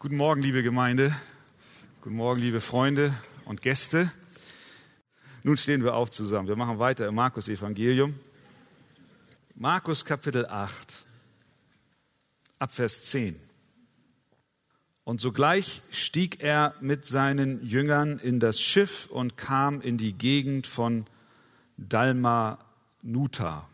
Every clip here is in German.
Guten Morgen, liebe Gemeinde. Guten Morgen, liebe Freunde und Gäste. Nun stehen wir auf zusammen. Wir machen weiter im Markus Evangelium. Markus Kapitel 8, Abvers 10. Und sogleich stieg er mit seinen Jüngern in das Schiff und kam in die Gegend von Dalmanuta.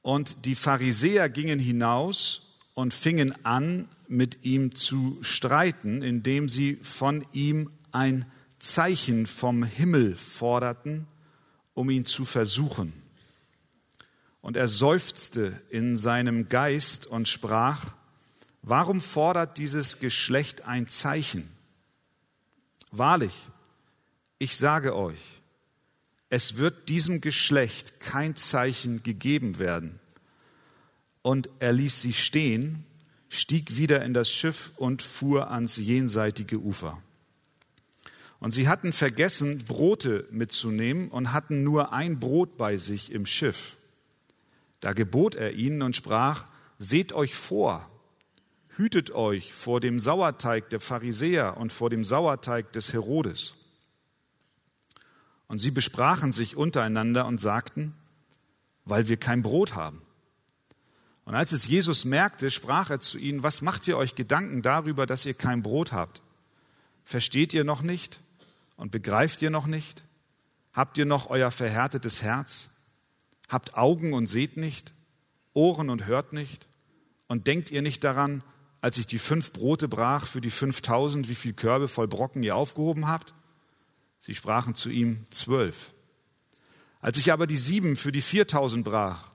Und die Pharisäer gingen hinaus und fingen an, mit ihm zu streiten, indem sie von ihm ein Zeichen vom Himmel forderten, um ihn zu versuchen. Und er seufzte in seinem Geist und sprach, warum fordert dieses Geschlecht ein Zeichen? Wahrlich, ich sage euch, es wird diesem Geschlecht kein Zeichen gegeben werden. Und er ließ sie stehen stieg wieder in das Schiff und fuhr ans jenseitige Ufer. Und sie hatten vergessen, Brote mitzunehmen und hatten nur ein Brot bei sich im Schiff. Da gebot er ihnen und sprach, seht euch vor, hütet euch vor dem Sauerteig der Pharisäer und vor dem Sauerteig des Herodes. Und sie besprachen sich untereinander und sagten, weil wir kein Brot haben. Und als es Jesus merkte, sprach er zu ihnen, was macht ihr euch Gedanken darüber, dass ihr kein Brot habt? Versteht ihr noch nicht und begreift ihr noch nicht? Habt ihr noch euer verhärtetes Herz? Habt Augen und seht nicht, Ohren und hört nicht? Und denkt ihr nicht daran, als ich die fünf Brote brach für die fünftausend, wie viel Körbe voll Brocken ihr aufgehoben habt? Sie sprachen zu ihm zwölf. Als ich aber die sieben für die viertausend brach,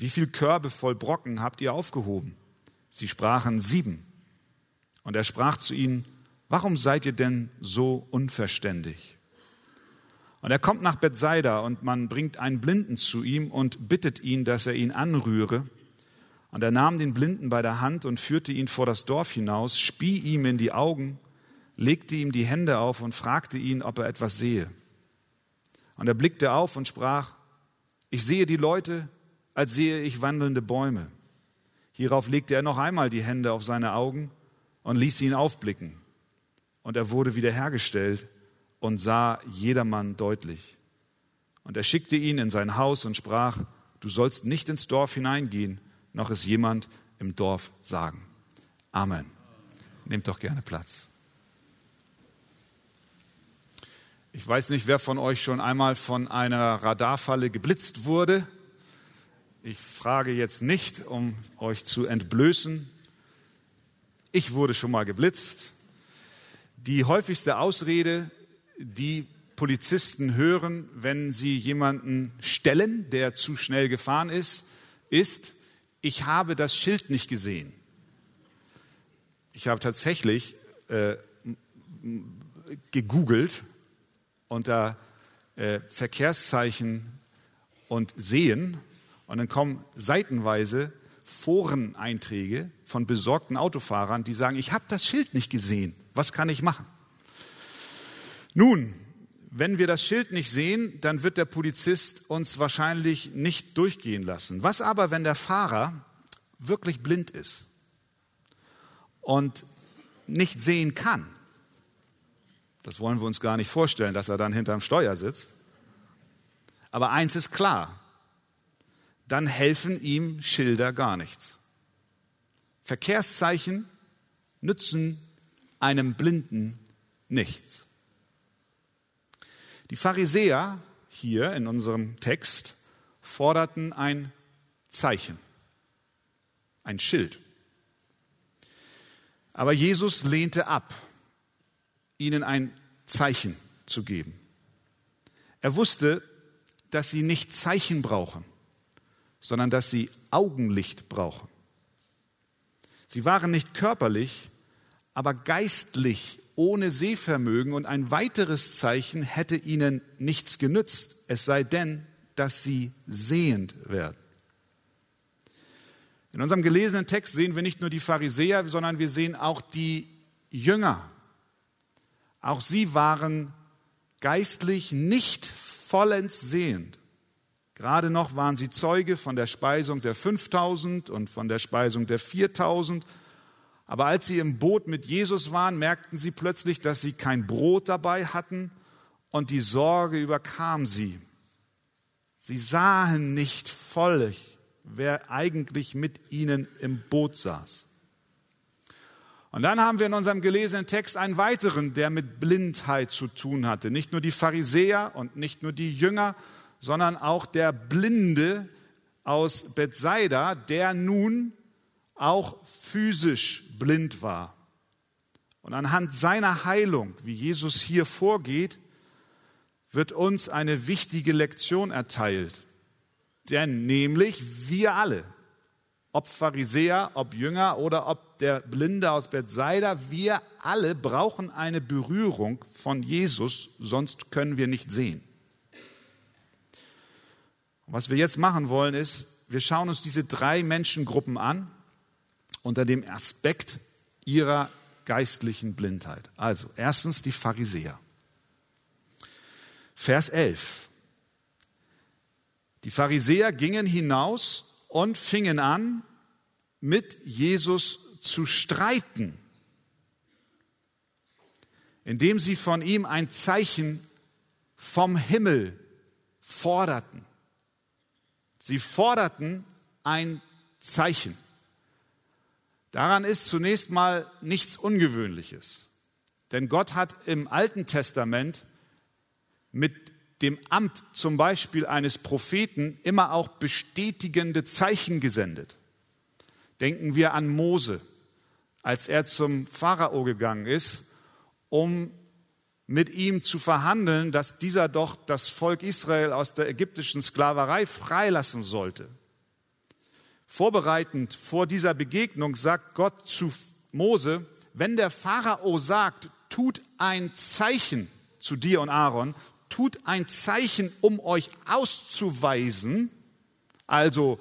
wie viel Körbe voll Brocken habt ihr aufgehoben? Sie sprachen sieben. Und er sprach zu ihnen, warum seid ihr denn so unverständig? Und er kommt nach Bethsaida und man bringt einen Blinden zu ihm und bittet ihn, dass er ihn anrühre. Und er nahm den Blinden bei der Hand und führte ihn vor das Dorf hinaus, spie ihm in die Augen, legte ihm die Hände auf und fragte ihn, ob er etwas sehe. Und er blickte auf und sprach, ich sehe die Leute, als sehe ich wandelnde Bäume. Hierauf legte er noch einmal die Hände auf seine Augen und ließ ihn aufblicken. Und er wurde wiederhergestellt und sah jedermann deutlich. Und er schickte ihn in sein Haus und sprach, du sollst nicht ins Dorf hineingehen, noch es jemand im Dorf sagen. Amen. Nehmt doch gerne Platz. Ich weiß nicht, wer von euch schon einmal von einer Radarfalle geblitzt wurde. Ich frage jetzt nicht, um euch zu entblößen. Ich wurde schon mal geblitzt. Die häufigste Ausrede, die Polizisten hören, wenn sie jemanden stellen, der zu schnell gefahren ist, ist, ich habe das Schild nicht gesehen. Ich habe tatsächlich äh, gegoogelt unter äh, Verkehrszeichen und Sehen und dann kommen seitenweise Foreneinträge von besorgten Autofahrern, die sagen, ich habe das Schild nicht gesehen. Was kann ich machen? Nun, wenn wir das Schild nicht sehen, dann wird der Polizist uns wahrscheinlich nicht durchgehen lassen. Was aber, wenn der Fahrer wirklich blind ist und nicht sehen kann? Das wollen wir uns gar nicht vorstellen, dass er dann hinterm Steuer sitzt. Aber eins ist klar, dann helfen ihm Schilder gar nichts. Verkehrszeichen nützen einem Blinden nichts. Die Pharisäer hier in unserem Text forderten ein Zeichen, ein Schild. Aber Jesus lehnte ab, ihnen ein Zeichen zu geben. Er wusste, dass sie nicht Zeichen brauchen, sondern dass sie Augenlicht brauchen. Sie waren nicht körperlich, aber geistlich ohne Sehvermögen und ein weiteres Zeichen hätte ihnen nichts genützt, es sei denn, dass sie sehend werden. In unserem gelesenen Text sehen wir nicht nur die Pharisäer, sondern wir sehen auch die Jünger. Auch sie waren geistlich nicht vollends sehend. Gerade noch waren sie Zeuge von der Speisung der 5000 und von der Speisung der 4000, Aber als sie im Boot mit Jesus waren, merkten sie plötzlich, dass sie kein Brot dabei hatten und die Sorge überkam sie. Sie sahen nicht völlig, wer eigentlich mit ihnen im Boot saß. Und dann haben wir in unserem gelesenen Text einen weiteren, der mit Blindheit zu tun hatte. Nicht nur die Pharisäer und nicht nur die Jünger, sondern auch der Blinde aus Bethsaida, der nun auch physisch blind war. Und anhand seiner Heilung, wie Jesus hier vorgeht, wird uns eine wichtige Lektion erteilt. Denn nämlich wir alle, ob Pharisäer, ob Jünger oder ob der Blinde aus Bethsaida, wir alle brauchen eine Berührung von Jesus, sonst können wir nicht sehen. Was wir jetzt machen wollen ist, wir schauen uns diese drei Menschengruppen an unter dem Aspekt ihrer geistlichen Blindheit. Also erstens die Pharisäer. Vers 11. Die Pharisäer gingen hinaus und fingen an, mit Jesus zu streiten, indem sie von ihm ein Zeichen vom Himmel forderten. Sie forderten ein Zeichen. Daran ist zunächst mal nichts Ungewöhnliches. Denn Gott hat im Alten Testament mit dem Amt zum Beispiel eines Propheten immer auch bestätigende Zeichen gesendet. Denken wir an Mose, als er zum Pharao gegangen ist, um mit ihm zu verhandeln, dass dieser doch das Volk Israel aus der ägyptischen Sklaverei freilassen sollte. Vorbereitend vor dieser Begegnung sagt Gott zu Mose, wenn der Pharao sagt, tut ein Zeichen zu dir und Aaron, tut ein Zeichen, um euch auszuweisen, also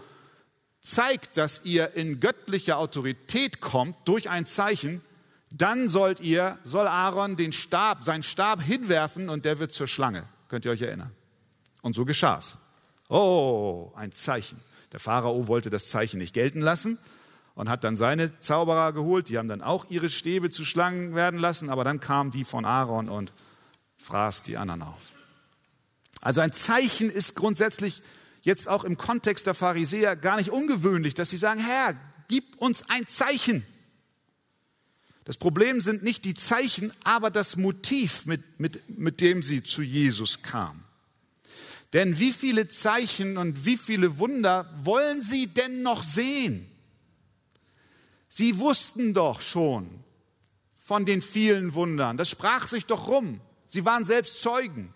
zeigt, dass ihr in göttliche Autorität kommt durch ein Zeichen, dann sollt ihr, soll Aaron den Stab, seinen Stab hinwerfen und der wird zur Schlange. Könnt ihr euch erinnern? Und so geschah's. Oh, ein Zeichen. Der Pharao wollte das Zeichen nicht gelten lassen und hat dann seine Zauberer geholt. Die haben dann auch ihre Stäbe zu Schlangen werden lassen, aber dann kamen die von Aaron und fraß die anderen auf. Also ein Zeichen ist grundsätzlich jetzt auch im Kontext der Pharisäer gar nicht ungewöhnlich, dass sie sagen, Herr, gib uns ein Zeichen. Das Problem sind nicht die Zeichen, aber das Motiv, mit, mit, mit dem sie zu Jesus kamen. Denn wie viele Zeichen und wie viele Wunder wollen sie denn noch sehen? Sie wussten doch schon von den vielen Wundern. Das sprach sich doch rum. Sie waren selbst Zeugen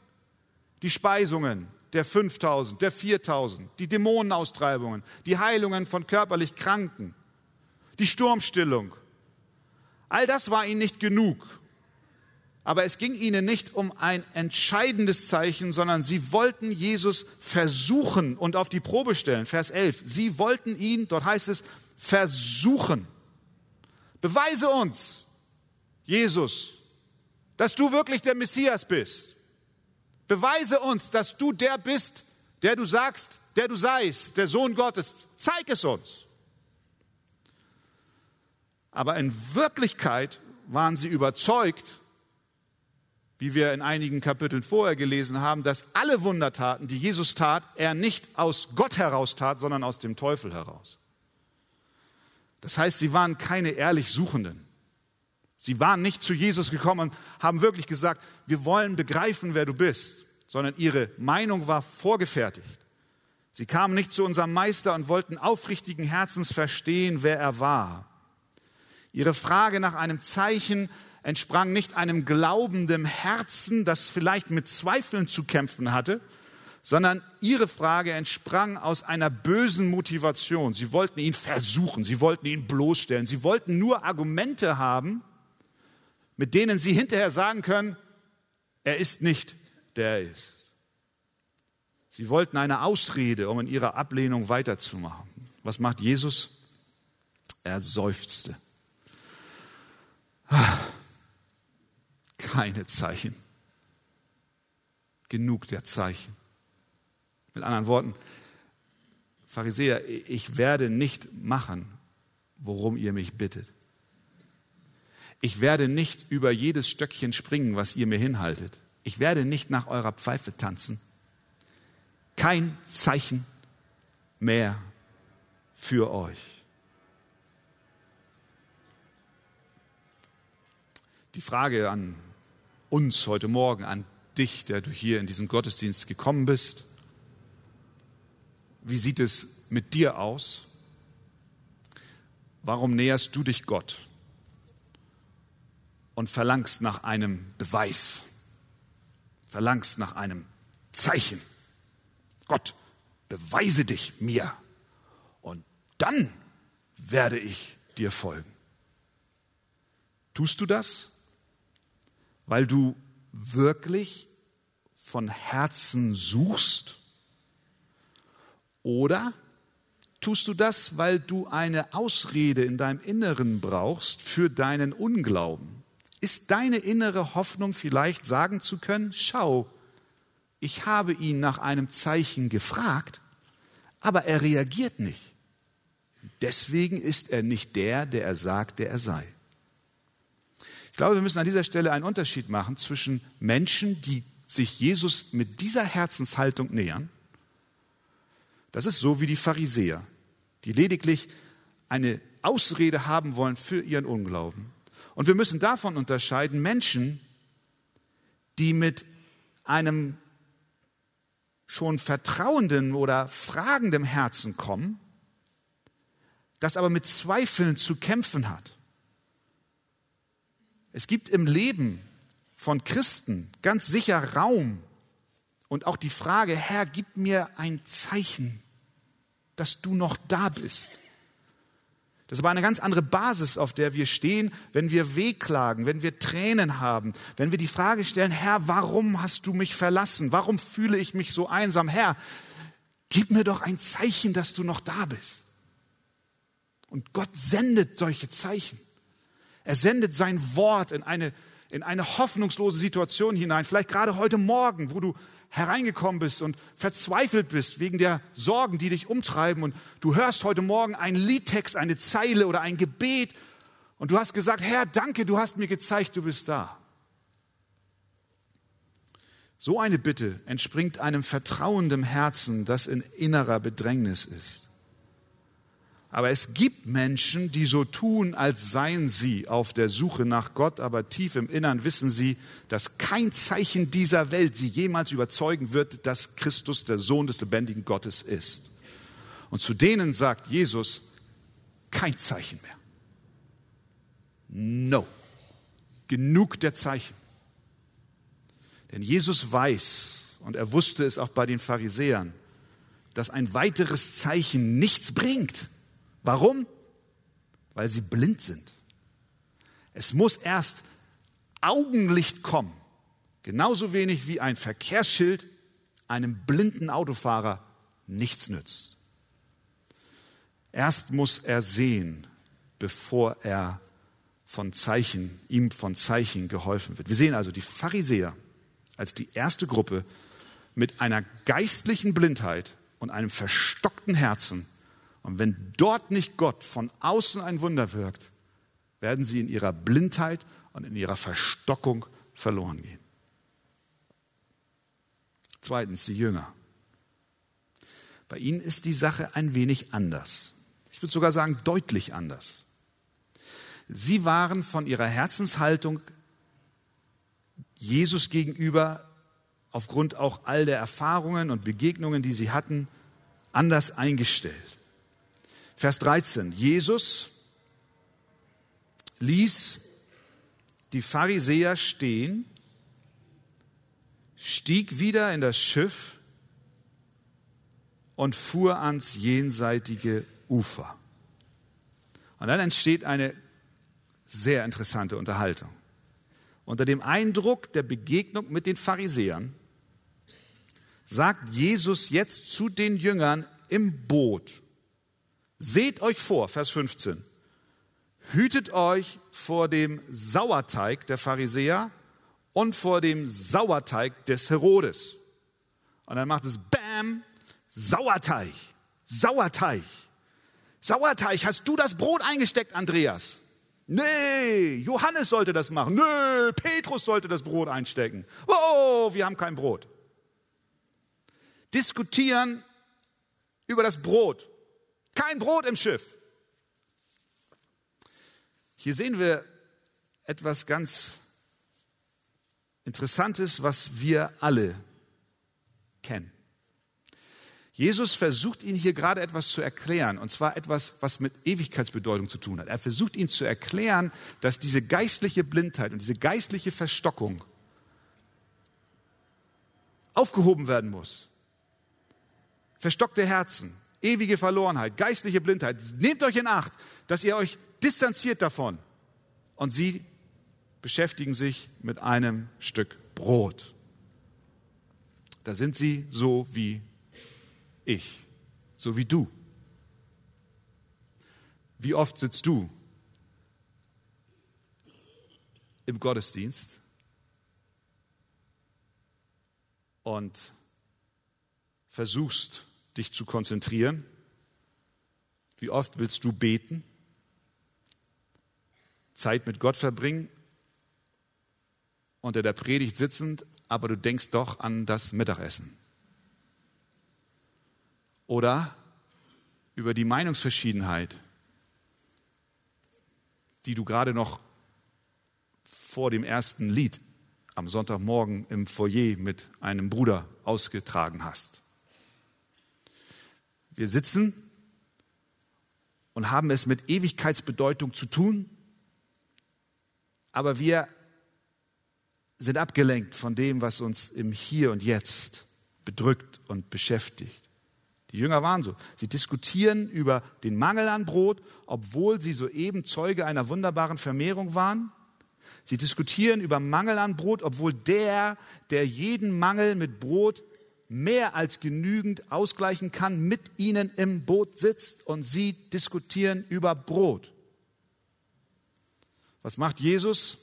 die Speisungen der 5000, der 4000, die Dämonenaustreibungen, die Heilungen von körperlich Kranken, die Sturmstillung. All das war ihnen nicht genug. Aber es ging ihnen nicht um ein entscheidendes Zeichen, sondern sie wollten Jesus versuchen und auf die Probe stellen. Vers 11. Sie wollten ihn, dort heißt es, versuchen. Beweise uns, Jesus, dass du wirklich der Messias bist. Beweise uns, dass du der bist, der du sagst, der du seist, der Sohn Gottes. Zeig es uns. Aber in Wirklichkeit waren sie überzeugt, wie wir in einigen Kapiteln vorher gelesen haben, dass alle Wundertaten, die Jesus tat, er nicht aus Gott heraus tat, sondern aus dem Teufel heraus. Das heißt, sie waren keine ehrlich Suchenden. Sie waren nicht zu Jesus gekommen und haben wirklich gesagt, wir wollen begreifen, wer du bist, sondern ihre Meinung war vorgefertigt. Sie kamen nicht zu unserem Meister und wollten aufrichtigen Herzens verstehen, wer er war. Ihre Frage nach einem Zeichen entsprang nicht einem glaubenden Herzen, das vielleicht mit Zweifeln zu kämpfen hatte, sondern ihre Frage entsprang aus einer bösen Motivation. Sie wollten ihn versuchen, sie wollten ihn bloßstellen, sie wollten nur Argumente haben, mit denen sie hinterher sagen können, er ist nicht, der er ist. Sie wollten eine Ausrede, um in ihrer Ablehnung weiterzumachen. Was macht Jesus? Er seufzte. Keine Zeichen. Genug der Zeichen. Mit anderen Worten, Pharisäer, ich werde nicht machen, worum ihr mich bittet. Ich werde nicht über jedes Stöckchen springen, was ihr mir hinhaltet. Ich werde nicht nach eurer Pfeife tanzen. Kein Zeichen mehr für euch. Die Frage an uns heute Morgen, an dich, der du hier in diesen Gottesdienst gekommen bist. Wie sieht es mit dir aus? Warum näherst du dich Gott und verlangst nach einem Beweis, verlangst nach einem Zeichen? Gott, beweise dich mir und dann werde ich dir folgen. Tust du das, weil du wirklich von Herzen suchst? Oder tust du das, weil du eine Ausrede in deinem Inneren brauchst für deinen Unglauben? Ist deine innere Hoffnung vielleicht sagen zu können, schau, ich habe ihn nach einem Zeichen gefragt, aber er reagiert nicht. Deswegen ist er nicht der, der er sagt, der er sei. Ich glaube, wir müssen an dieser Stelle einen Unterschied machen zwischen Menschen, die sich Jesus mit dieser Herzenshaltung nähern. Das ist so wie die Pharisäer, die lediglich eine Ausrede haben wollen für ihren Unglauben. Und wir müssen davon unterscheiden Menschen, die mit einem schon vertrauenden oder fragenden Herzen kommen, das aber mit Zweifeln zu kämpfen hat. Es gibt im Leben von Christen ganz sicher Raum und auch die Frage, Herr, gib mir ein Zeichen, dass du noch da bist. Das ist aber eine ganz andere Basis, auf der wir stehen, wenn wir wehklagen, wenn wir Tränen haben, wenn wir die Frage stellen, Herr, warum hast du mich verlassen? Warum fühle ich mich so einsam? Herr, gib mir doch ein Zeichen, dass du noch da bist. Und Gott sendet solche Zeichen. Er sendet sein Wort in eine, in eine hoffnungslose Situation hinein. Vielleicht gerade heute Morgen, wo du hereingekommen bist und verzweifelt bist wegen der Sorgen, die dich umtreiben. Und du hörst heute Morgen einen Liedtext, eine Zeile oder ein Gebet. Und du hast gesagt, Herr, danke, du hast mir gezeigt, du bist da. So eine Bitte entspringt einem vertrauenden Herzen, das in innerer Bedrängnis ist. Aber es gibt Menschen, die so tun, als seien sie auf der Suche nach Gott, aber tief im Innern wissen sie, dass kein Zeichen dieser Welt sie jemals überzeugen wird, dass Christus der Sohn des lebendigen Gottes ist. Und zu denen sagt Jesus, kein Zeichen mehr. No. Genug der Zeichen. Denn Jesus weiß, und er wusste es auch bei den Pharisäern, dass ein weiteres Zeichen nichts bringt Warum? Weil sie blind sind. Es muss erst Augenlicht kommen. Genauso wenig wie ein Verkehrsschild einem blinden Autofahrer nichts nützt. Erst muss er sehen, bevor er von Zeichen, ihm von Zeichen geholfen wird. Wir sehen also die Pharisäer als die erste Gruppe mit einer geistlichen Blindheit und einem verstockten Herzen, und wenn dort nicht Gott von außen ein Wunder wirkt, werden sie in ihrer Blindheit und in ihrer Verstockung verloren gehen. Zweitens, die Jünger. Bei ihnen ist die Sache ein wenig anders. Ich würde sogar sagen, deutlich anders. Sie waren von ihrer Herzenshaltung Jesus gegenüber, aufgrund auch all der Erfahrungen und Begegnungen, die sie hatten, anders eingestellt. Vers 13. Jesus ließ die Pharisäer stehen, stieg wieder in das Schiff und fuhr ans jenseitige Ufer. Und dann entsteht eine sehr interessante Unterhaltung. Unter dem Eindruck der Begegnung mit den Pharisäern sagt Jesus jetzt zu den Jüngern im Boot Seht euch vor, Vers 15, hütet euch vor dem Sauerteig der Pharisäer und vor dem Sauerteig des Herodes. Und dann macht es Bam, Sauerteig, Sauerteig. Sauerteig, hast du das Brot eingesteckt, Andreas? Nee, Johannes sollte das machen. Nee, Petrus sollte das Brot einstecken. Oh, wir haben kein Brot. Diskutieren über das Brot. Kein Brot im Schiff. Hier sehen wir etwas ganz Interessantes, was wir alle kennen. Jesus versucht ihnen hier gerade etwas zu erklären, und zwar etwas, was mit Ewigkeitsbedeutung zu tun hat. Er versucht ihnen zu erklären, dass diese geistliche Blindheit und diese geistliche Verstockung aufgehoben werden muss. Verstockte Herzen, ewige Verlorenheit, geistliche Blindheit. Nehmt euch in Acht, dass ihr euch distanziert davon. Und sie beschäftigen sich mit einem Stück Brot. Da sind sie so wie ich, so wie du. Wie oft sitzt du im Gottesdienst und versuchst dich zu konzentrieren? Wie oft willst du beten? Zeit mit Gott verbringen? Unter der Predigt sitzend, aber du denkst doch an das Mittagessen oder über die Meinungsverschiedenheit, die du gerade noch vor dem ersten Lied am Sonntagmorgen im Foyer mit einem Bruder ausgetragen hast. Wir sitzen und haben es mit Ewigkeitsbedeutung zu tun, aber wir sind abgelenkt von dem, was uns im Hier und Jetzt bedrückt und beschäftigt. Die Jünger waren so. Sie diskutieren über den Mangel an Brot, obwohl sie soeben Zeuge einer wunderbaren Vermehrung waren. Sie diskutieren über Mangel an Brot, obwohl der, der jeden Mangel mit Brot mehr als genügend ausgleichen kann, mit ihnen im Boot sitzt und sie diskutieren über Brot. Was macht Jesus?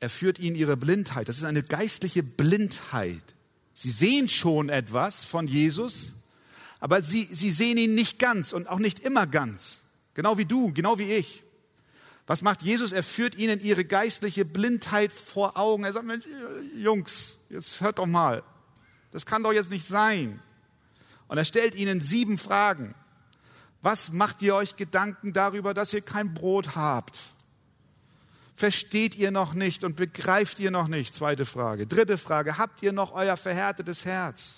Er führt ihnen ihre Blindheit. Das ist eine geistliche Blindheit. Sie sehen schon etwas von Jesus, aber sie, sie sehen ihn nicht ganz und auch nicht immer ganz. Genau wie du, genau wie ich. Was macht Jesus? Er führt ihnen ihre geistliche Blindheit vor Augen. Er sagt, Mensch, Jungs, jetzt hört doch mal. Das kann doch jetzt nicht sein. Und er stellt ihnen sieben Fragen. Was macht ihr euch Gedanken darüber, dass ihr kein Brot habt? Versteht ihr noch nicht und begreift ihr noch nicht? Zweite Frage. Dritte Frage. Habt ihr noch euer verhärtetes Herz?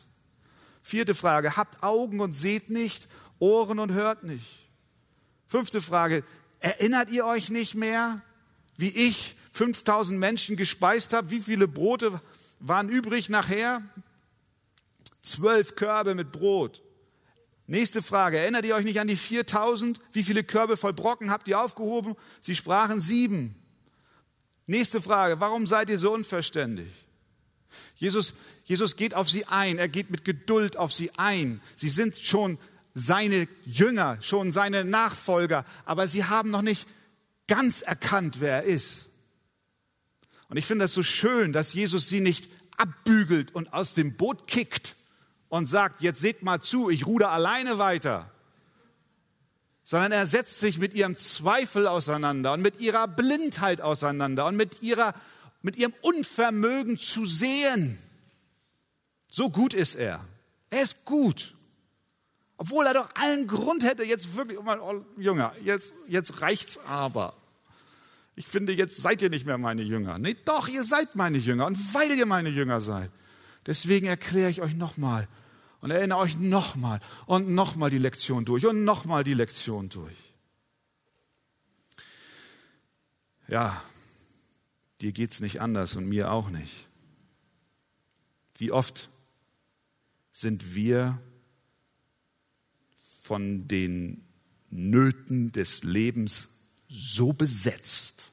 Vierte Frage. Habt Augen und seht nicht, Ohren und hört nicht? Fünfte Frage. Erinnert ihr euch nicht mehr, wie ich 5000 Menschen gespeist habe? Wie viele Brote waren übrig nachher? Zwölf Körbe mit Brot. Nächste Frage. Erinnert ihr euch nicht an die 4000? Wie viele Körbe voll Brocken habt ihr aufgehoben? Sie sprachen sieben. Nächste Frage, warum seid ihr so unverständig? Jesus, Jesus geht auf sie ein, er geht mit Geduld auf sie ein. Sie sind schon seine Jünger, schon seine Nachfolger, aber sie haben noch nicht ganz erkannt, wer er ist. Und ich finde das so schön, dass Jesus sie nicht abbügelt und aus dem Boot kickt und sagt, jetzt seht mal zu, ich ruder alleine weiter, sondern er setzt sich mit ihrem Zweifel auseinander und mit ihrer Blindheit auseinander und mit, ihrer, mit ihrem Unvermögen zu sehen. So gut ist er. Er ist gut. Obwohl er doch allen Grund hätte, jetzt wirklich, oh, Jünger, jetzt, jetzt reicht's aber. Ich finde, jetzt seid ihr nicht mehr meine Jünger. Nee, doch, ihr seid meine Jünger. Und weil ihr meine Jünger seid, deswegen erkläre ich euch nochmal, und erinnere euch nochmal und nochmal die Lektion durch und nochmal die Lektion durch. Ja, dir geht es nicht anders und mir auch nicht. Wie oft sind wir von den Nöten des Lebens so besetzt,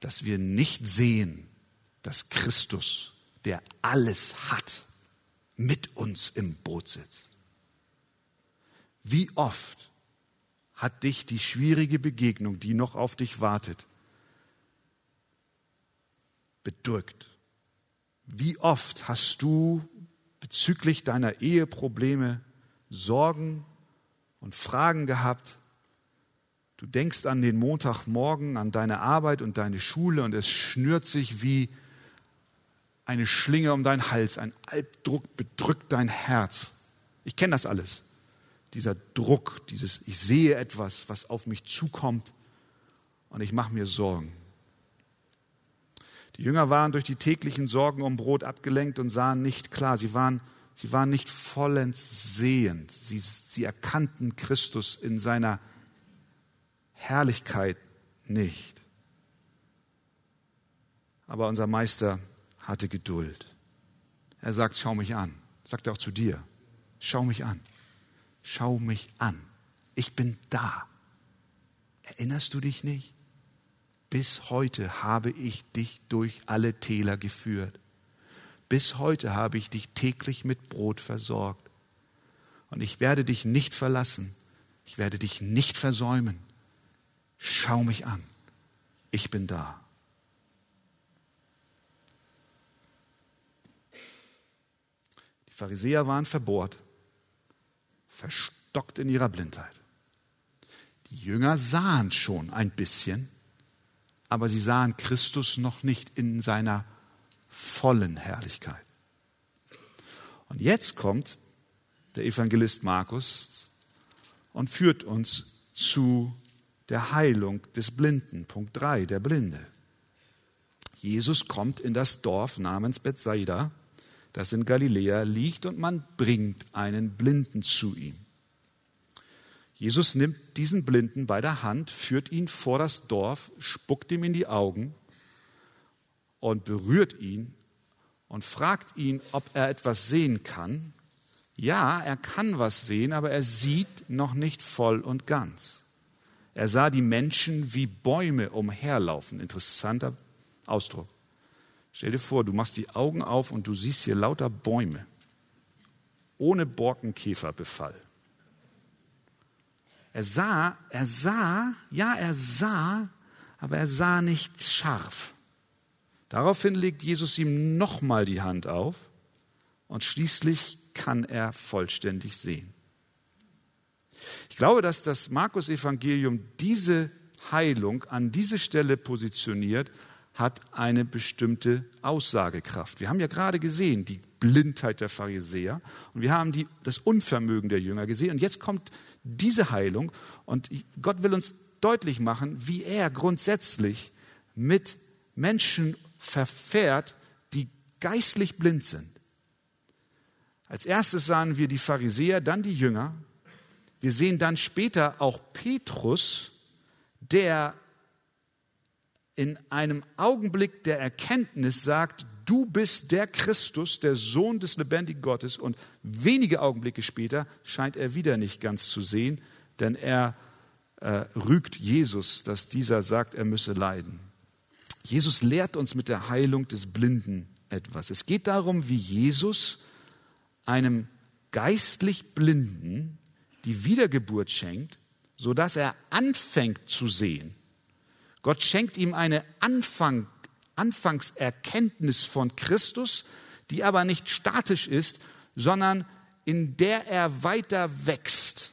dass wir nicht sehen, dass Christus, der alles hat, mit uns im Boot sitzt. Wie oft hat dich die schwierige Begegnung, die noch auf dich wartet, bedrückt? Wie oft hast du bezüglich deiner Eheprobleme Sorgen und Fragen gehabt? Du denkst an den Montagmorgen, an deine Arbeit und deine Schule und es schnürt sich wie eine Schlinge um deinen Hals, ein Albdruck bedrückt dein Herz. Ich kenne das alles. Dieser Druck, dieses, ich sehe etwas, was auf mich zukommt und ich mache mir Sorgen. Die Jünger waren durch die täglichen Sorgen um Brot abgelenkt und sahen nicht klar. Sie waren, sie waren nicht vollends sehend. Sie, sie erkannten Christus in seiner Herrlichkeit nicht. Aber unser Meister hatte Geduld. Er sagt, schau mich an. Sagt er auch zu dir. Schau mich an. Schau mich an. Ich bin da. Erinnerst du dich nicht? Bis heute habe ich dich durch alle Täler geführt. Bis heute habe ich dich täglich mit Brot versorgt. Und ich werde dich nicht verlassen. Ich werde dich nicht versäumen. Schau mich an. Ich bin da. Die Pharisäer waren verbohrt, verstockt in ihrer Blindheit. Die Jünger sahen schon ein bisschen, aber sie sahen Christus noch nicht in seiner vollen Herrlichkeit. Und jetzt kommt der Evangelist Markus und führt uns zu der Heilung des Blinden. Punkt 3, der Blinde. Jesus kommt in das Dorf namens Bethsaida, das in Galiläa liegt, und man bringt einen Blinden zu ihm. Jesus nimmt diesen Blinden bei der Hand, führt ihn vor das Dorf, spuckt ihm in die Augen und berührt ihn und fragt ihn, ob er etwas sehen kann. Ja, er kann was sehen, aber er sieht noch nicht voll und ganz. Er sah die Menschen wie Bäume umherlaufen. Interessanter Ausdruck. Stell dir vor, du machst die Augen auf und du siehst hier lauter Bäume. Ohne Borkenkäferbefall. Er sah, er sah, ja, er sah, aber er sah nicht scharf. Daraufhin legt Jesus ihm nochmal die Hand auf und schließlich kann er vollständig sehen. Ich glaube, dass das Markus-Evangelium diese Heilung an diese Stelle positioniert, hat eine bestimmte Aussagekraft. Wir haben ja gerade gesehen, die Blindheit der Pharisäer und wir haben die, das Unvermögen der Jünger gesehen. Und jetzt kommt diese Heilung und Gott will uns deutlich machen, wie er grundsätzlich mit Menschen verfährt, die geistlich blind sind. Als erstes sahen wir die Pharisäer, dann die Jünger wir sehen dann später auch Petrus, der in einem Augenblick der Erkenntnis sagt, du bist der Christus, der Sohn des lebendigen Gottes. Und wenige Augenblicke später scheint er wieder nicht ganz zu sehen, denn er äh, rügt Jesus, dass dieser sagt, er müsse leiden. Jesus lehrt uns mit der Heilung des Blinden etwas. Es geht darum, wie Jesus einem geistlich Blinden die Wiedergeburt schenkt, sodass er anfängt zu sehen. Gott schenkt ihm eine Anfang, Anfangserkenntnis von Christus, die aber nicht statisch ist, sondern in der er weiter wächst,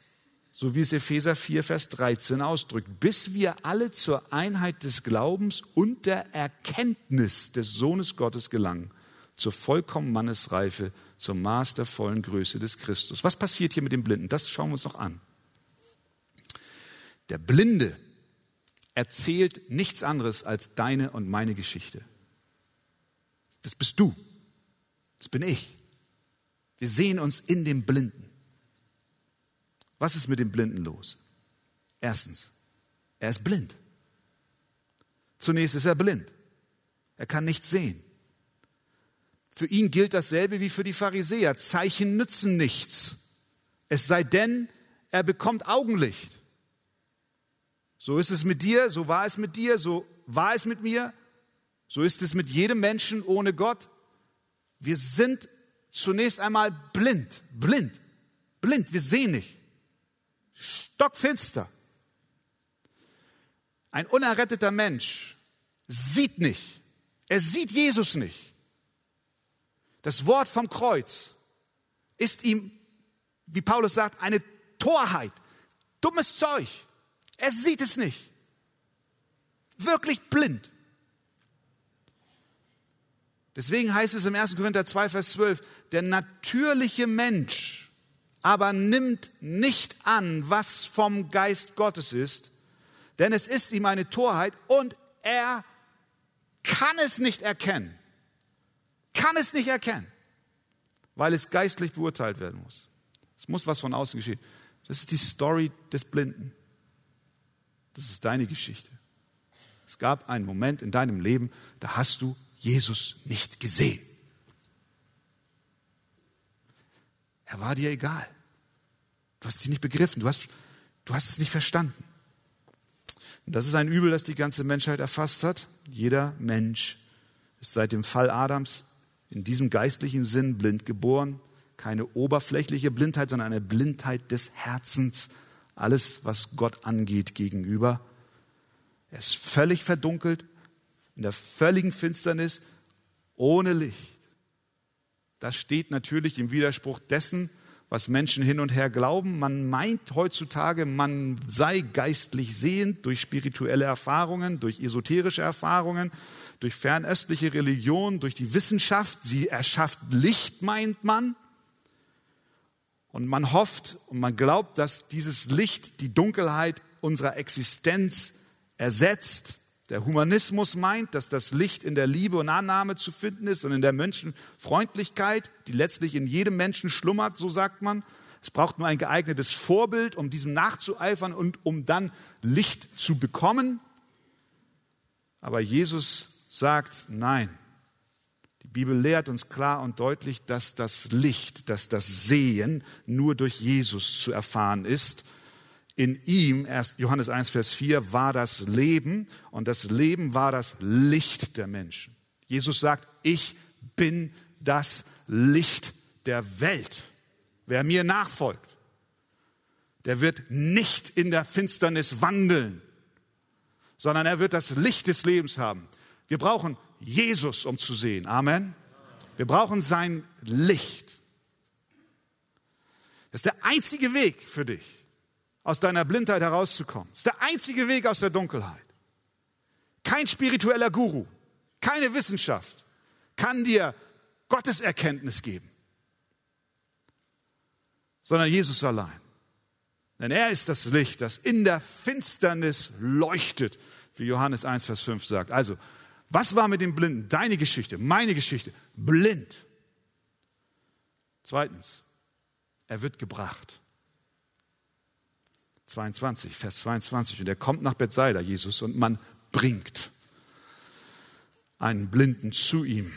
so wie es Epheser 4, Vers 13 ausdrückt, bis wir alle zur Einheit des Glaubens und der Erkenntnis des Sohnes Gottes gelangen, zur vollkommenen Mannesreife, zum Maß der vollen Größe des Christus. Was passiert hier mit dem Blinden? Das schauen wir uns noch an. Der Blinde erzählt nichts anderes als deine und meine Geschichte. Das bist du. Das bin ich. Wir sehen uns in dem Blinden. Was ist mit dem Blinden los? Erstens, er ist blind. Zunächst ist er blind. Er kann nichts sehen. Für ihn gilt dasselbe wie für die Pharisäer. Zeichen nützen nichts. Es sei denn, er bekommt Augenlicht. So ist es mit dir, so war es mit dir, so war es mit mir, so ist es mit jedem Menschen ohne Gott. Wir sind zunächst einmal blind, blind, blind, wir sehen nicht. Stockfinster. Ein unerretteter Mensch sieht nicht. Er sieht Jesus nicht. Das Wort vom Kreuz ist ihm, wie Paulus sagt, eine Torheit, dummes Zeug. Er sieht es nicht. Wirklich blind. Deswegen heißt es im 1. Korinther 2, Vers 12, der natürliche Mensch aber nimmt nicht an, was vom Geist Gottes ist, denn es ist ihm eine Torheit und er kann es nicht erkennen. Kann es nicht erkennen, weil es geistlich beurteilt werden muss. Es muss was von außen geschehen. Das ist die Story des Blinden. Das ist deine Geschichte. Es gab einen Moment in deinem Leben, da hast du Jesus nicht gesehen. Er war dir egal. Du hast sie nicht begriffen, du hast, du hast es nicht verstanden. Und das ist ein Übel, das die ganze Menschheit erfasst hat. Jeder Mensch ist seit dem Fall Adams in diesem geistlichen Sinn blind geboren. Keine oberflächliche Blindheit, sondern eine Blindheit des Herzens. Alles, was Gott angeht, gegenüber. Er ist völlig verdunkelt, in der völligen Finsternis, ohne Licht. Das steht natürlich im Widerspruch dessen, was Menschen hin und her glauben. Man meint heutzutage, man sei geistlich sehend durch spirituelle Erfahrungen, durch esoterische Erfahrungen, durch fernöstliche Religion, durch die Wissenschaft. Sie erschafft Licht, meint man. Und man hofft und man glaubt, dass dieses Licht die Dunkelheit unserer Existenz ersetzt. Der Humanismus meint, dass das Licht in der Liebe und Annahme zu finden ist und in der Menschenfreundlichkeit, die letztlich in jedem Menschen schlummert, so sagt man. Es braucht nur ein geeignetes Vorbild, um diesem nachzueifern und um dann Licht zu bekommen. Aber Jesus sagt, nein. Bibel lehrt uns klar und deutlich, dass das Licht, dass das Sehen nur durch Jesus zu erfahren ist in ihm, erst Johannes 1, Vers 4, war das Leben und das Leben war das Licht der Menschen. Jesus sagt, ich bin das Licht der Welt. Wer mir nachfolgt, der wird nicht in der Finsternis wandeln, sondern er wird das Licht des Lebens haben. Wir brauchen Jesus, um zu sehen. Amen. Wir brauchen sein Licht. Das ist der einzige Weg für dich aus deiner Blindheit herauszukommen. Das ist der einzige Weg aus der Dunkelheit. Kein spiritueller Guru, keine Wissenschaft kann dir Gottes Erkenntnis geben, sondern Jesus allein. Denn er ist das Licht, das in der Finsternis leuchtet, wie Johannes 1, Vers 5 sagt. Also, was war mit dem Blinden? Deine Geschichte, meine Geschichte. Blind. Zweitens, er wird gebracht. 22, Vers 22. Und er kommt nach Bethsaida, Jesus, und man bringt einen Blinden zu ihm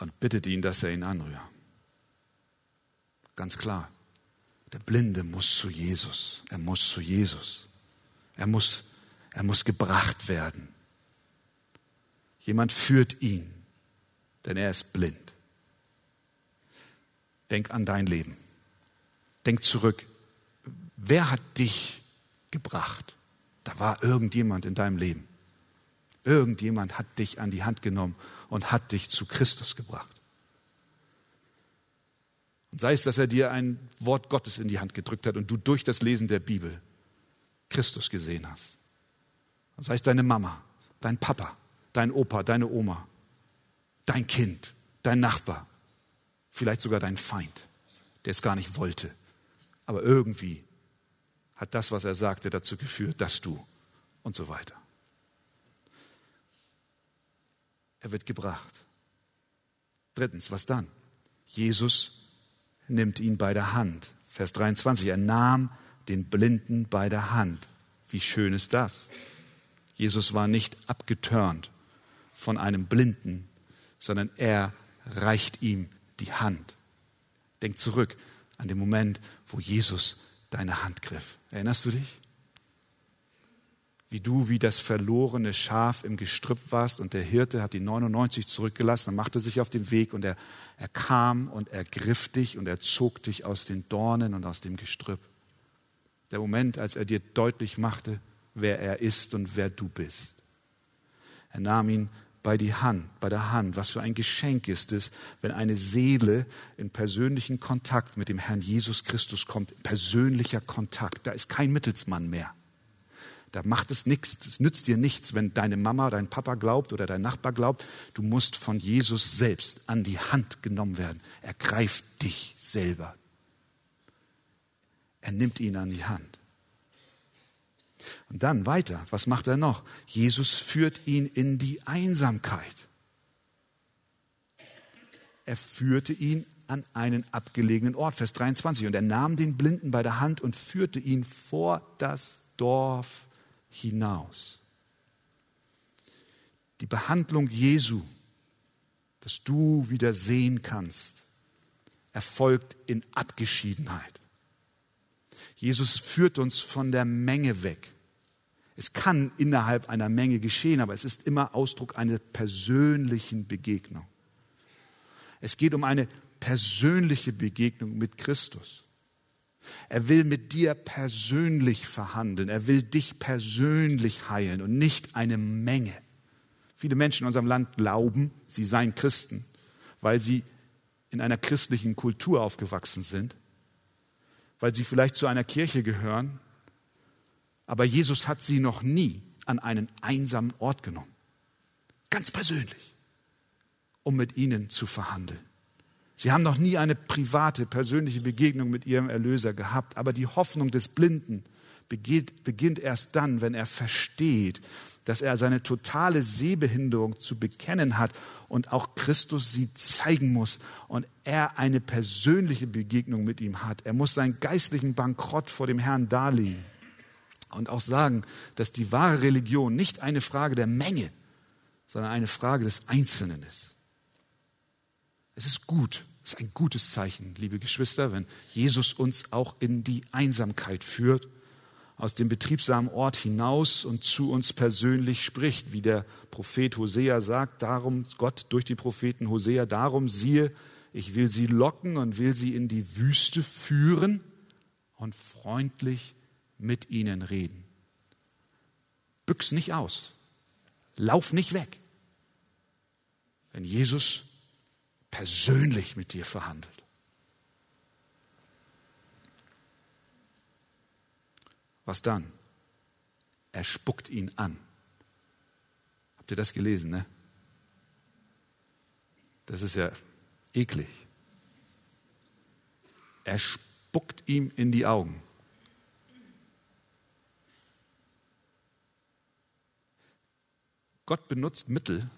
und bittet ihn, dass er ihn anrührt. Ganz klar, der Blinde muss zu Jesus. Er muss zu Jesus. Er muss, er muss gebracht werden. Jemand führt ihn, denn er ist blind. Denk an dein Leben. Denk zurück Wer hat dich gebracht? Da war irgendjemand in deinem Leben. Irgendjemand hat dich an die Hand genommen und hat dich zu Christus gebracht. Und sei es, dass er dir ein Wort Gottes in die Hand gedrückt hat und du durch das Lesen der Bibel Christus gesehen hast. Sei es deine Mama, dein Papa, dein Opa, deine Oma, dein Kind, dein Nachbar, vielleicht sogar dein Feind, der es gar nicht wollte, aber irgendwie hat das, was er sagte, dazu geführt, dass du und so weiter. Er wird gebracht. Drittens, was dann? Jesus nimmt ihn bei der Hand. Vers 23, er nahm den Blinden bei der Hand. Wie schön ist das? Jesus war nicht abgetörnt von einem Blinden, sondern er reicht ihm die Hand. Denk zurück an den Moment, wo Jesus deine Hand griff. Erinnerst du dich? Wie du wie das verlorene Schaf im Gestrüpp warst und der Hirte hat die 99 zurückgelassen und machte sich auf den Weg und er, er kam und er griff dich und er zog dich aus den Dornen und aus dem Gestrüpp. Der Moment, als er dir deutlich machte, wer er ist und wer du bist. Er nahm ihn bei die Hand, bei der Hand. Was für ein Geschenk ist es, wenn eine Seele in persönlichen Kontakt mit dem Herrn Jesus Christus kommt. Persönlicher Kontakt. Da ist kein Mittelsmann mehr. Da macht es nichts. Es nützt dir nichts, wenn deine Mama, dein Papa glaubt oder dein Nachbar glaubt. Du musst von Jesus selbst an die Hand genommen werden. Er greift dich selber. Er nimmt ihn an die Hand. Und dann weiter, was macht er noch? Jesus führt ihn in die Einsamkeit. Er führte ihn an einen abgelegenen Ort, Vers 23. Und er nahm den Blinden bei der Hand und führte ihn vor das Dorf hinaus. Die Behandlung Jesu, dass du wieder sehen kannst, erfolgt in Abgeschiedenheit. Jesus führt uns von der Menge weg. Es kann innerhalb einer Menge geschehen, aber es ist immer Ausdruck einer persönlichen Begegnung. Es geht um eine persönliche Begegnung mit Christus. Er will mit dir persönlich verhandeln. Er will dich persönlich heilen und nicht eine Menge. Viele Menschen in unserem Land glauben, sie seien Christen, weil sie in einer christlichen Kultur aufgewachsen sind, weil sie vielleicht zu einer Kirche gehören, aber Jesus hat sie noch nie an einen einsamen Ort genommen, ganz persönlich, um mit ihnen zu verhandeln. Sie haben noch nie eine private, persönliche Begegnung mit ihrem Erlöser gehabt, aber die Hoffnung des Blinden beginnt, erst dann, wenn er versteht, dass er seine totale Sehbehinderung zu bekennen hat und auch Christus sie zeigen muss und er eine persönliche Begegnung mit ihm hat. Er muss seinen geistlichen Bankrott vor dem Herrn darlegen und auch sagen, dass die wahre Religion nicht eine Frage der Menge, sondern eine Frage des Einzelnen ist. Es ist gut, es ist ein gutes Zeichen, liebe Geschwister, wenn Jesus uns auch in die Einsamkeit führt, aus dem betriebsamen Ort hinaus und zu uns persönlich spricht, wie der Prophet Hosea sagt, darum Gott durch die Propheten Hosea, darum siehe, ich will sie locken und will sie in die Wüste führen und freundlich mit ihnen reden. Büchs nicht aus, lauf nicht weg. Wenn Jesus persönlich mit dir verhandelt. Was dann? Er spuckt ihn an. Habt ihr das gelesen, ne? Das ist ja eklig. Er spuckt ihm in die Augen. Gott benutzt Mittel,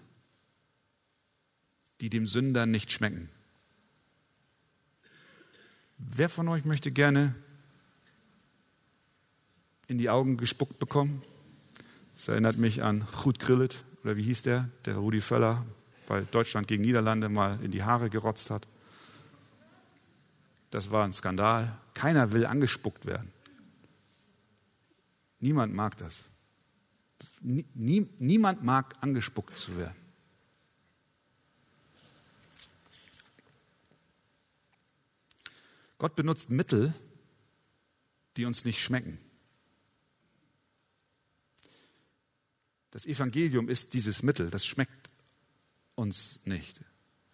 die dem Sünder nicht schmecken. Wer von euch möchte gerne in die Augen gespuckt bekommen? Das erinnert mich an Chut Grillet, oder wie hieß der, der Rudi Völler bei Deutschland gegen Niederlande mal in die Haare gerotzt hat. Das war ein Skandal. Keiner will angespuckt werden. Niemand mag das. Nie, niemand mag angespuckt zu werden. Gott benutzt Mittel, die uns nicht schmecken. Das Evangelium ist dieses Mittel, das schmeckt uns nicht.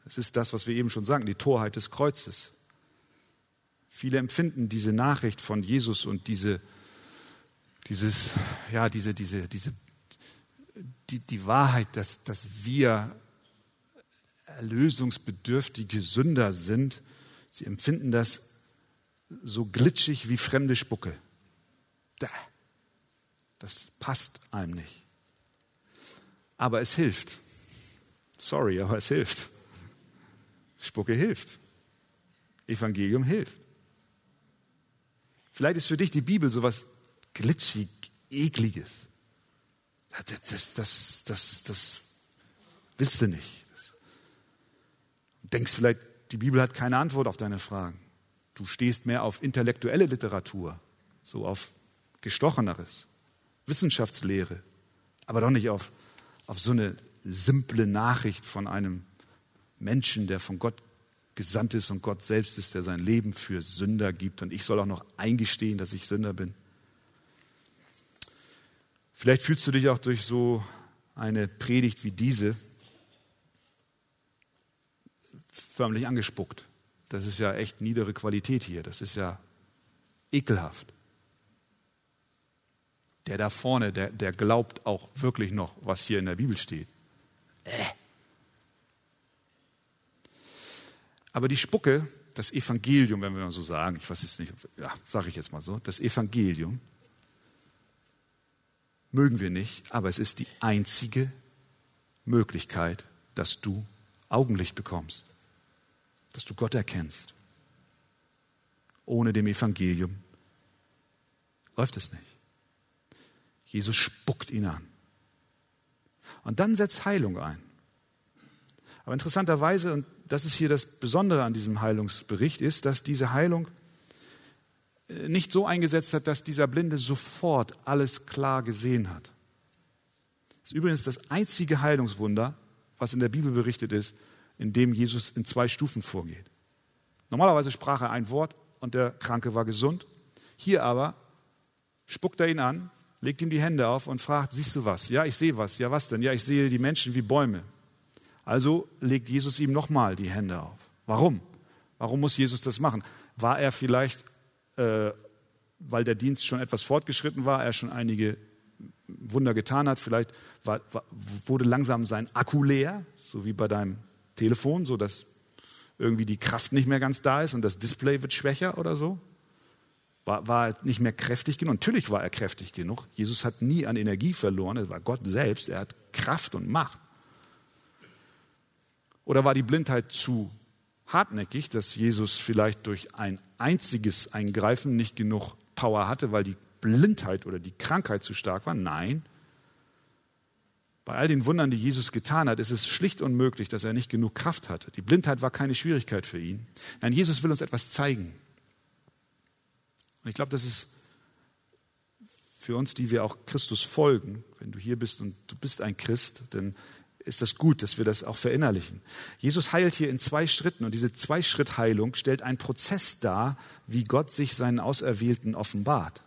Es ist das, was wir eben schon sagen, die Torheit des Kreuzes. Viele empfinden diese Nachricht von Jesus und diese, dieses, ja, diese, diese, diese, die, die Wahrheit, dass, dass wir erlösungsbedürftige Sünder sind. Sie empfinden das so glitschig wie fremde Spucke. Das passt einem nicht. Aber es hilft. Sorry, aber es hilft. Spucke hilft. Evangelium hilft. Vielleicht ist für dich die Bibel so was glitschig, ekliges. Das, das, das, das, willst du nicht. Du denkst vielleicht, die Bibel hat keine Antwort auf deine Fragen. Du stehst mehr auf intellektuelle Literatur, so auf Gestocheneres, Wissenschaftslehre, aber doch nicht auf, auf so eine simple Nachricht von einem Menschen, der von Gott gesandt ist und Gott selbst ist, der sein Leben für Sünder gibt. Und ich soll auch noch eingestehen, dass ich Sünder bin. Vielleicht fühlst du dich auch durch so eine Predigt wie diese förmlich angespuckt. Das ist ja echt niedere Qualität hier. Das ist ja ekelhaft. Der da vorne, der, der glaubt auch wirklich noch, was hier in der Bibel steht. Äh. Aber die Spucke, das Evangelium, wenn wir mal so sagen, ich weiß es nicht, ja, sage ich jetzt mal so, das Evangelium mögen wir nicht, aber es ist die einzige Möglichkeit, dass du Augenlicht bekommst, dass du Gott erkennst. Ohne dem Evangelium läuft es nicht. Jesus spuckt ihn an. Und dann setzt Heilung ein. Aber interessanterweise, und das ist hier das Besondere an diesem Heilungsbericht, ist, dass diese Heilung äh, nicht so eingesetzt hat, dass dieser Blinde sofort alles klar gesehen hat. Das ist übrigens das einzige Heilungswunder, was in der Bibel berichtet ist, in dem Jesus in zwei Stufen vorgeht. Normalerweise sprach er ein Wort und der Kranke war gesund. Hier aber spuckt er ihn an, legt ihm die Hände auf und fragt, siehst du was? Ja, ich sehe was. Ja, was denn? Ja, ich sehe die Menschen wie Bäume. Also legt Jesus ihm nochmal die Hände auf. Warum? Warum muss Jesus das machen? War er vielleicht, äh, weil der Dienst schon etwas fortgeschritten war, er schon einige Wunder getan hat, vielleicht war, war, wurde langsam sein Akku leer, so wie bei deinem Telefon, so dass irgendwie die Kraft nicht mehr ganz da ist und das Display wird schwächer oder so? War, war er nicht mehr kräftig genug? Natürlich war er kräftig genug. Jesus hat nie an Energie verloren. Es war Gott selbst. Er hat Kraft und Macht. Oder war die Blindheit zu hartnäckig, dass Jesus vielleicht durch ein einziges Eingreifen nicht genug Power hatte, weil die Blindheit oder die Krankheit zu stark war? Nein. Bei all den Wundern, die Jesus getan hat, ist es schlicht unmöglich, dass er nicht genug Kraft hatte. Die Blindheit war keine Schwierigkeit für ihn. Nein, Jesus will uns etwas zeigen. Und ich glaube, das ist für uns, die wir auch Christus folgen, wenn du hier bist und du bist ein Christ, dann ist das gut, dass wir das auch verinnerlichen. Jesus heilt hier in zwei Schritten und diese Zwei-Schritt-Heilung stellt einen Prozess dar, wie Gott sich seinen Auserwählten offenbart.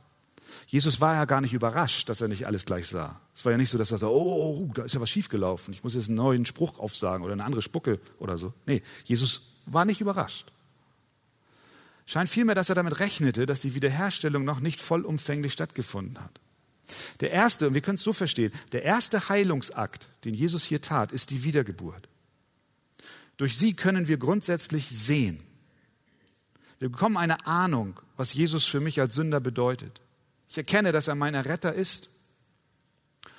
Jesus war ja gar nicht überrascht, dass er nicht alles gleich sah. Es war ja nicht so, dass er sagte, oh, da ist ja was schiefgelaufen, ich muss jetzt einen neuen Spruch aufsagen oder eine andere Spucke oder so. Nee, Jesus war nicht überrascht scheint vielmehr, dass er damit rechnete, dass die Wiederherstellung noch nicht vollumfänglich stattgefunden hat. Der erste, und wir können es so verstehen, der erste Heilungsakt, den Jesus hier tat, ist die Wiedergeburt. Durch sie können wir grundsätzlich sehen. Wir bekommen eine Ahnung, was Jesus für mich als Sünder bedeutet. Ich erkenne, dass er mein Erretter ist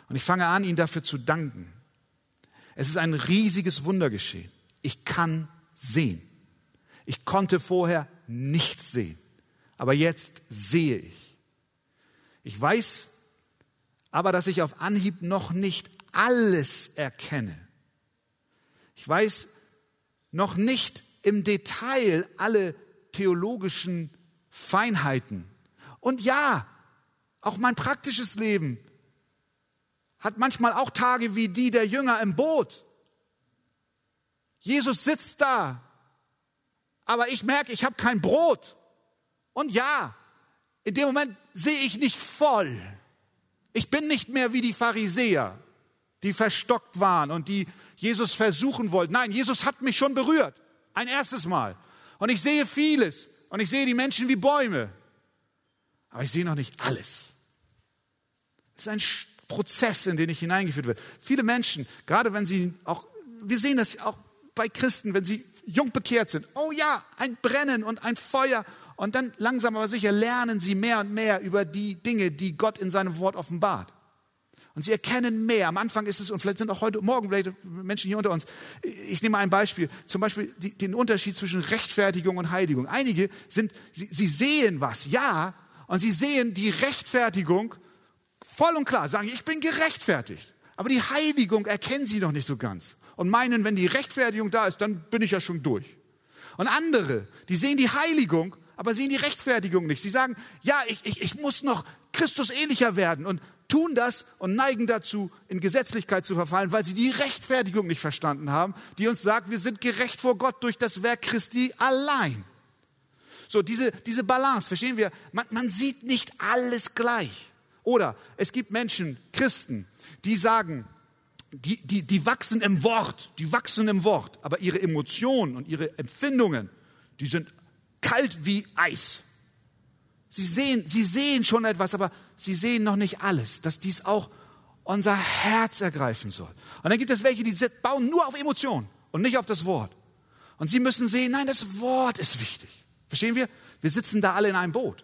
und ich fange an, ihn dafür zu danken. Es ist ein riesiges Wunder geschehen. Ich kann sehen. Ich konnte vorher nichts sehen. Aber jetzt sehe ich. Ich weiß aber, dass ich auf Anhieb noch nicht alles erkenne. Ich weiß noch nicht im Detail alle theologischen Feinheiten. Und ja, auch mein praktisches Leben hat manchmal auch Tage wie die der Jünger im Boot. Jesus sitzt da aber ich merke, ich habe kein Brot. Und ja, in dem Moment sehe ich nicht voll. Ich bin nicht mehr wie die Pharisäer, die verstockt waren und die Jesus versuchen wollten. Nein, Jesus hat mich schon berührt. Ein erstes Mal. Und ich sehe vieles. Und ich sehe die Menschen wie Bäume. Aber ich sehe noch nicht alles. Es ist ein Prozess, in den ich hineingeführt werde. Viele Menschen, gerade wenn sie auch, wir sehen das auch bei Christen, wenn sie jung bekehrt sind. Oh ja, ein Brennen und ein Feuer. Und dann langsam aber sicher lernen sie mehr und mehr über die Dinge, die Gott in seinem Wort offenbart. Und sie erkennen mehr. Am Anfang ist es, und vielleicht sind auch heute Morgen Menschen hier unter uns. Ich nehme ein Beispiel. Zum Beispiel die, den Unterschied zwischen Rechtfertigung und Heiligung. Einige sind, sie, sie sehen was, ja, und sie sehen die Rechtfertigung voll und klar, sagen, ich bin gerechtfertigt. Aber die Heiligung erkennen sie noch nicht so ganz und meinen, wenn die Rechtfertigung da ist, dann bin ich ja schon durch. Und andere, die sehen die Heiligung, aber sehen die Rechtfertigung nicht. Sie sagen, ja, ich, ich, ich muss noch Christus ähnlicher werden und tun das und neigen dazu, in Gesetzlichkeit zu verfallen, weil sie die Rechtfertigung nicht verstanden haben, die uns sagt, wir sind gerecht vor Gott durch das Werk Christi allein. So, diese, diese Balance, verstehen wir, man, man sieht nicht alles gleich. Oder es gibt Menschen, Christen, die sagen, die, die, die wachsen im Wort, die wachsen im Wort, aber ihre Emotionen und ihre Empfindungen, die sind kalt wie Eis. Sie sehen, sie sehen schon etwas, aber sie sehen noch nicht alles, dass dies auch unser Herz ergreifen soll. Und dann gibt es welche, die bauen nur auf Emotionen und nicht auf das Wort. Und sie müssen sehen, nein, das Wort ist wichtig. Verstehen wir? Wir sitzen da alle in einem Boot.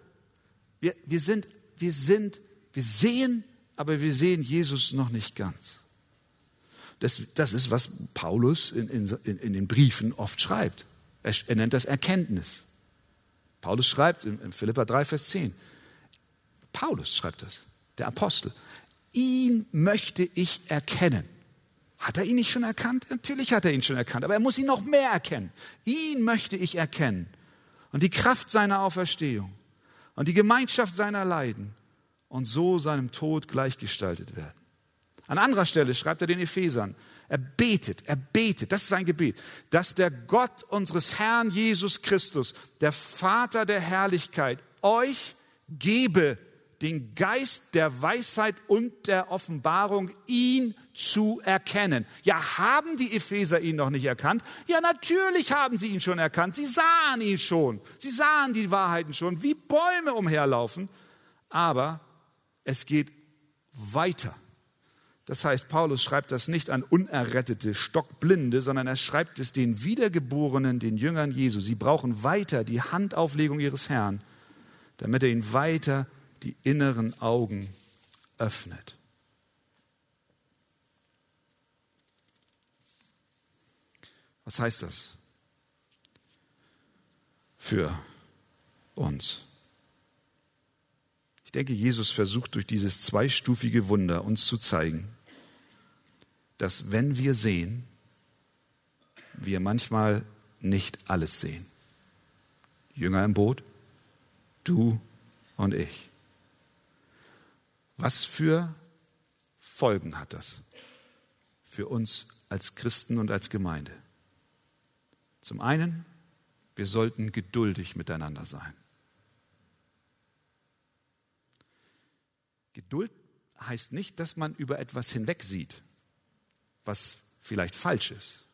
Wir, wir, sind, wir sind, wir sehen, aber wir sehen Jesus noch nicht ganz. Das, das ist, was Paulus in, in, in den Briefen oft schreibt. Er, er, nennt das Erkenntnis. Paulus schreibt in, in Philippa 3, Vers 10. Paulus schreibt das, der Apostel. Ihn möchte ich erkennen. Hat er ihn nicht schon erkannt? Natürlich hat er ihn schon erkannt, aber er muss ihn noch mehr erkennen. Ihn möchte ich erkennen. Und die Kraft seiner Auferstehung und die Gemeinschaft seiner Leiden und so seinem Tod gleichgestaltet werden. An anderer Stelle schreibt er den Ephesern, er betet, er betet, das ist sein Gebet, dass der Gott unseres Herrn Jesus Christus, der Vater der Herrlichkeit, euch gebe den Geist der Weisheit und der Offenbarung, ihn zu erkennen. Ja, haben die Epheser ihn noch nicht erkannt? Ja, natürlich haben sie ihn schon erkannt. Sie sahen ihn schon. Sie sahen die Wahrheiten schon, wie Bäume umherlaufen. Aber es geht weiter. Das heißt, Paulus schreibt das nicht an unerrettete, stockblinde, sondern er schreibt es den Wiedergeborenen, den Jüngern Jesu. Sie brauchen weiter die Handauflegung ihres Herrn, damit er ihnen weiter die inneren Augen öffnet. Was heißt das für uns? Ich denke, Jesus versucht durch dieses zweistufige Wunder uns zu zeigen, dass wenn wir sehen, wir manchmal nicht alles sehen. Jünger im Boot, du und ich. Was für Folgen hat das für uns als Christen und als Gemeinde? Zum einen, wir sollten geduldig miteinander sein. Geduld heißt nicht, dass man über etwas hinwegsieht, was vielleicht falsch ist.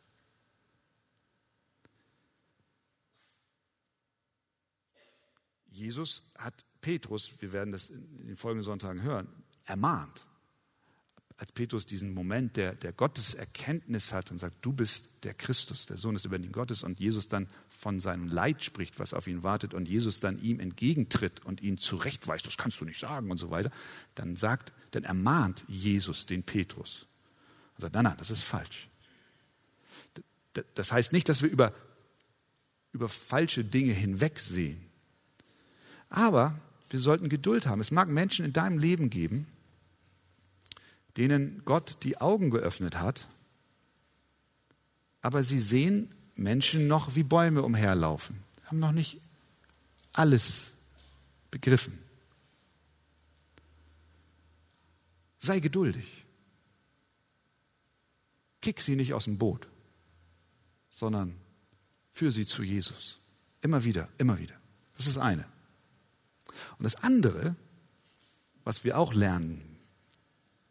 Jesus hat Petrus, wir werden das in den folgenden Sonntagen hören, ermahnt. Als Petrus diesen Moment der, der Gotteserkenntnis hat und sagt, du bist der Christus, der Sohn des Überlebenden Gottes, und Jesus dann von seinem Leid spricht, was auf ihn wartet, und Jesus dann ihm entgegentritt und ihn zurechtweist, das kannst du nicht sagen und so weiter, dann sagt, dann ermahnt Jesus den Petrus und sagt, nein, nein, das ist falsch. Das heißt nicht, dass wir über, über falsche Dinge hinwegsehen. Aber wir sollten Geduld haben. Es mag Menschen in deinem Leben geben, denen Gott die Augen geöffnet hat, aber sie sehen Menschen noch wie Bäume umherlaufen, haben noch nicht alles begriffen. Sei geduldig. Kick sie nicht aus dem Boot, sondern führe sie zu Jesus. Immer wieder, immer wieder. Das ist das eine. Und das andere, was wir auch lernen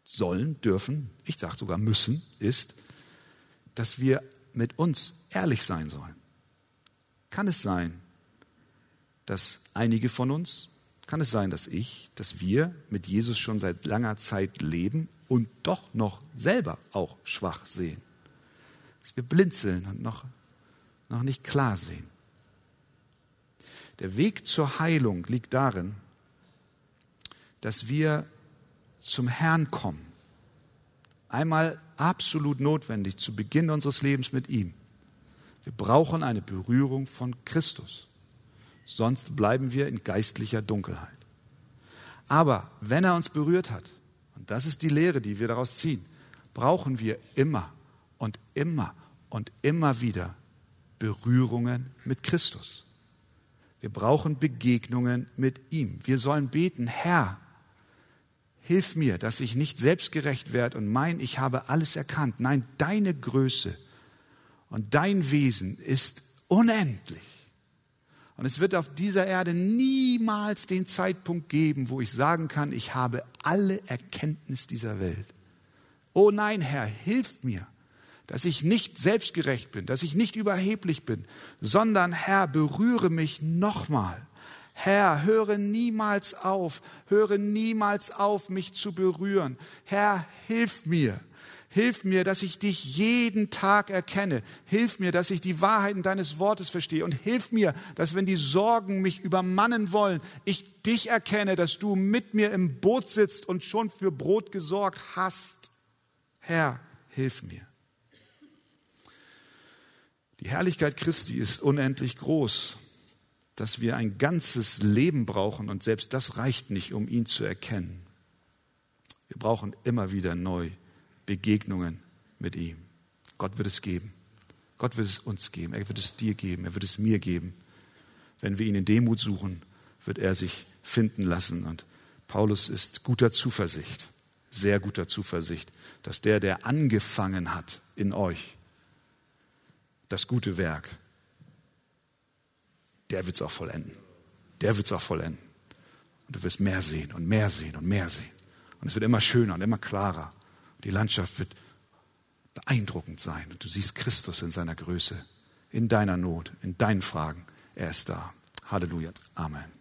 sollen, dürfen, ich sage sogar müssen, ist, dass wir mit uns ehrlich sein sollen. Kann es sein, dass einige von uns, kann es sein, dass ich, dass wir mit Jesus schon seit langer Zeit leben und doch noch selber auch schwach sehen? Dass wir blinzeln und noch, noch nicht klar sehen. Der Weg zur Heilung liegt darin, dass wir zum Herrn kommen. Einmal absolut notwendig zu Beginn unseres Lebens mit ihm. Wir brauchen eine Berührung von Christus. Sonst bleiben wir in geistlicher Dunkelheit. Aber wenn er uns berührt hat, und das ist die Lehre, die wir daraus ziehen, brauchen wir immer und immer und immer wieder Berührungen mit Christus. Wir brauchen Begegnungen mit ihm. Wir sollen beten, Herr, hilf mir, dass ich nicht selbstgerecht werde und mein, ich habe alles erkannt. Nein, deine Größe und dein Wesen ist unendlich. Und es wird auf dieser Erde niemals den Zeitpunkt geben, wo ich sagen kann, ich habe alle Erkenntnis dieser Welt. Oh nein, Herr, hilf mir dass ich nicht selbstgerecht bin, dass ich nicht überheblich bin, sondern Herr, berühre mich nochmal. Herr, höre niemals auf, höre niemals auf, mich zu berühren. Herr, hilf mir. Hilf mir, dass ich dich jeden Tag erkenne. Hilf mir, dass ich die Wahrheiten deines Wortes verstehe. Und hilf mir, dass wenn die Sorgen mich übermannen wollen, ich dich erkenne, dass du mit mir im Boot sitzt und schon für Brot gesorgt hast. Herr, hilf mir. Die Herrlichkeit Christi ist unendlich groß, dass wir ein ganzes Leben brauchen und selbst das reicht nicht, um ihn zu erkennen. Wir brauchen immer wieder neu Begegnungen mit ihm. Gott wird es geben. Gott wird es uns geben. Er wird es dir geben. Er wird es mir geben. Wenn wir ihn in Demut suchen, wird er sich finden lassen. Und Paulus ist guter Zuversicht, sehr guter Zuversicht, dass der, der angefangen hat in euch, das gute Werk, der wird es auch vollenden. Der wird es auch vollenden. Und du wirst mehr sehen und mehr sehen und mehr sehen. Und es wird immer schöner und immer klarer. Die Landschaft wird beeindruckend sein und du siehst Christus in seiner Größe, in deiner Not, in deinen Fragen. Er ist da. Halleluja. Amen.